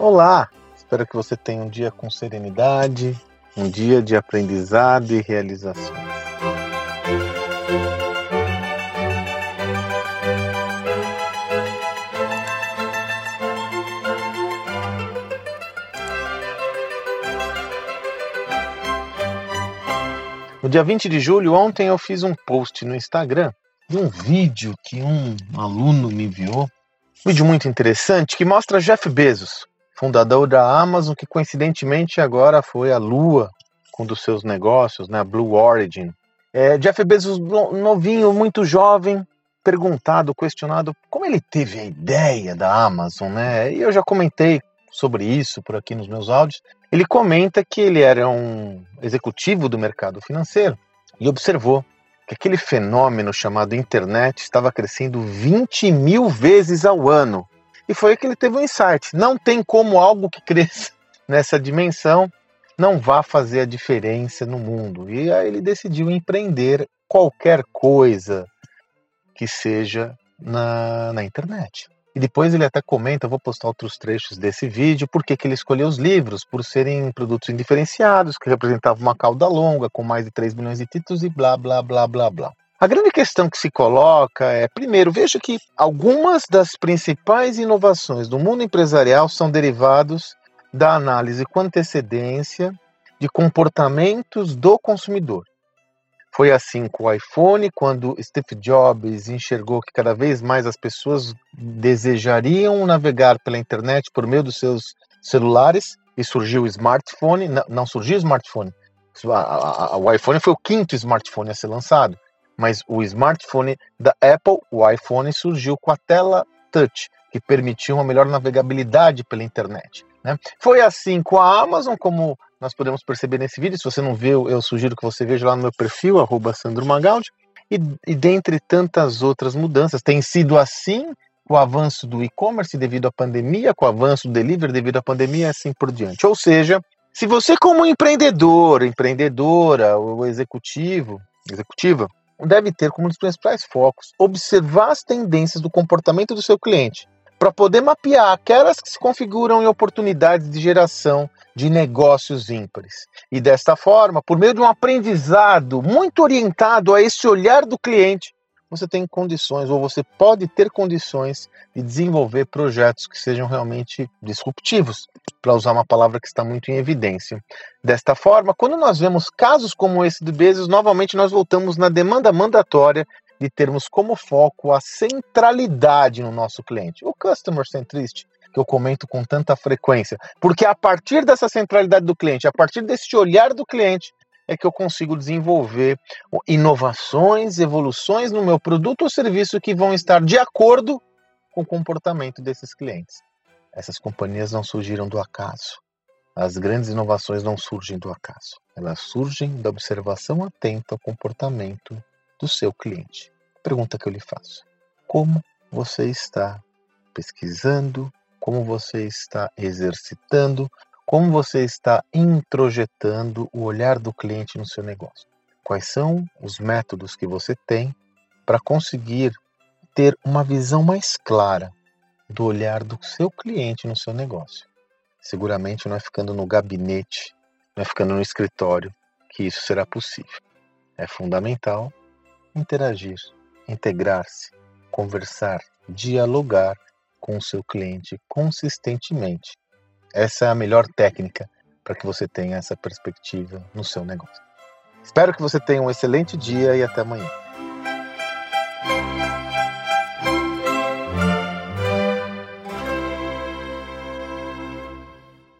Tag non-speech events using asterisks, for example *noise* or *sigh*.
Olá! Espero que você tenha um dia com serenidade, um dia de aprendizado e realização. No dia 20 de julho, ontem, eu fiz um post no Instagram de um vídeo que um aluno me enviou. Um vídeo muito interessante que mostra Jeff Bezos, fundador da Amazon, que coincidentemente agora foi a Lua com um dos seus negócios, né, Blue Origin. É, Jeff Bezos, novinho, muito jovem, perguntado, questionado como ele teve a ideia da Amazon, né? E eu já comentei sobre isso por aqui nos meus áudios. Ele comenta que ele era um executivo do mercado financeiro e observou que aquele fenômeno chamado internet estava crescendo 20 mil vezes ao ano. E foi que ele teve um insight. Não tem como algo que cresça *laughs* nessa dimensão não vá fazer a diferença no mundo. E aí ele decidiu empreender qualquer coisa que seja na, na internet. E depois ele até comenta, vou postar outros trechos desse vídeo, por que ele escolheu os livros, por serem produtos indiferenciados, que representavam uma cauda longa, com mais de 3 milhões de títulos e blá, blá, blá, blá, blá. A grande questão que se coloca é, primeiro, veja que algumas das principais inovações do mundo empresarial são derivados da análise com antecedência de comportamentos do consumidor. Foi assim com o iPhone, quando Steve Jobs enxergou que cada vez mais as pessoas desejariam navegar pela internet por meio dos seus celulares e surgiu o smartphone. Não, surgiu o smartphone. O iPhone foi o quinto smartphone a ser lançado, mas o smartphone da Apple, o iPhone, surgiu com a tela touch, que permitia uma melhor navegabilidade pela internet. Né? Foi assim com a Amazon, como nós podemos perceber nesse vídeo. Se você não viu, eu sugiro que você veja lá no meu perfil, Sandro Magaldi. E, e dentre tantas outras mudanças, tem sido assim com o avanço do e-commerce devido à pandemia, com o avanço do delivery devido à pandemia e assim por diante. Ou seja, se você como empreendedor, empreendedora ou executivo, executiva, deve ter como um dos principais focos observar as tendências do comportamento do seu cliente para poder mapear aquelas que se configuram em oportunidades de geração de negócios ímpares. E desta forma, por meio de um aprendizado muito orientado a esse olhar do cliente, você tem condições, ou você pode ter condições de desenvolver projetos que sejam realmente disruptivos, para usar uma palavra que está muito em evidência. Desta forma, quando nós vemos casos como esse de Bezos, novamente nós voltamos na demanda mandatória de termos como foco a centralidade no nosso cliente, o customer centricity, que eu comento com tanta frequência, porque a partir dessa centralidade do cliente, a partir desse olhar do cliente, é que eu consigo desenvolver inovações, evoluções no meu produto ou serviço que vão estar de acordo com o comportamento desses clientes. Essas companhias não surgiram do acaso. As grandes inovações não surgem do acaso. Elas surgem da observação atenta ao comportamento do seu cliente. Pergunta que eu lhe faço: como você está pesquisando? Como você está exercitando? Como você está introjetando o olhar do cliente no seu negócio? Quais são os métodos que você tem para conseguir ter uma visão mais clara do olhar do seu cliente no seu negócio? Seguramente não é ficando no gabinete, não é ficando no escritório que isso será possível. É fundamental interagir, integrar-se, conversar, dialogar com o seu cliente consistentemente. Essa é a melhor técnica para que você tenha essa perspectiva no seu negócio. Espero que você tenha um excelente dia e até amanhã.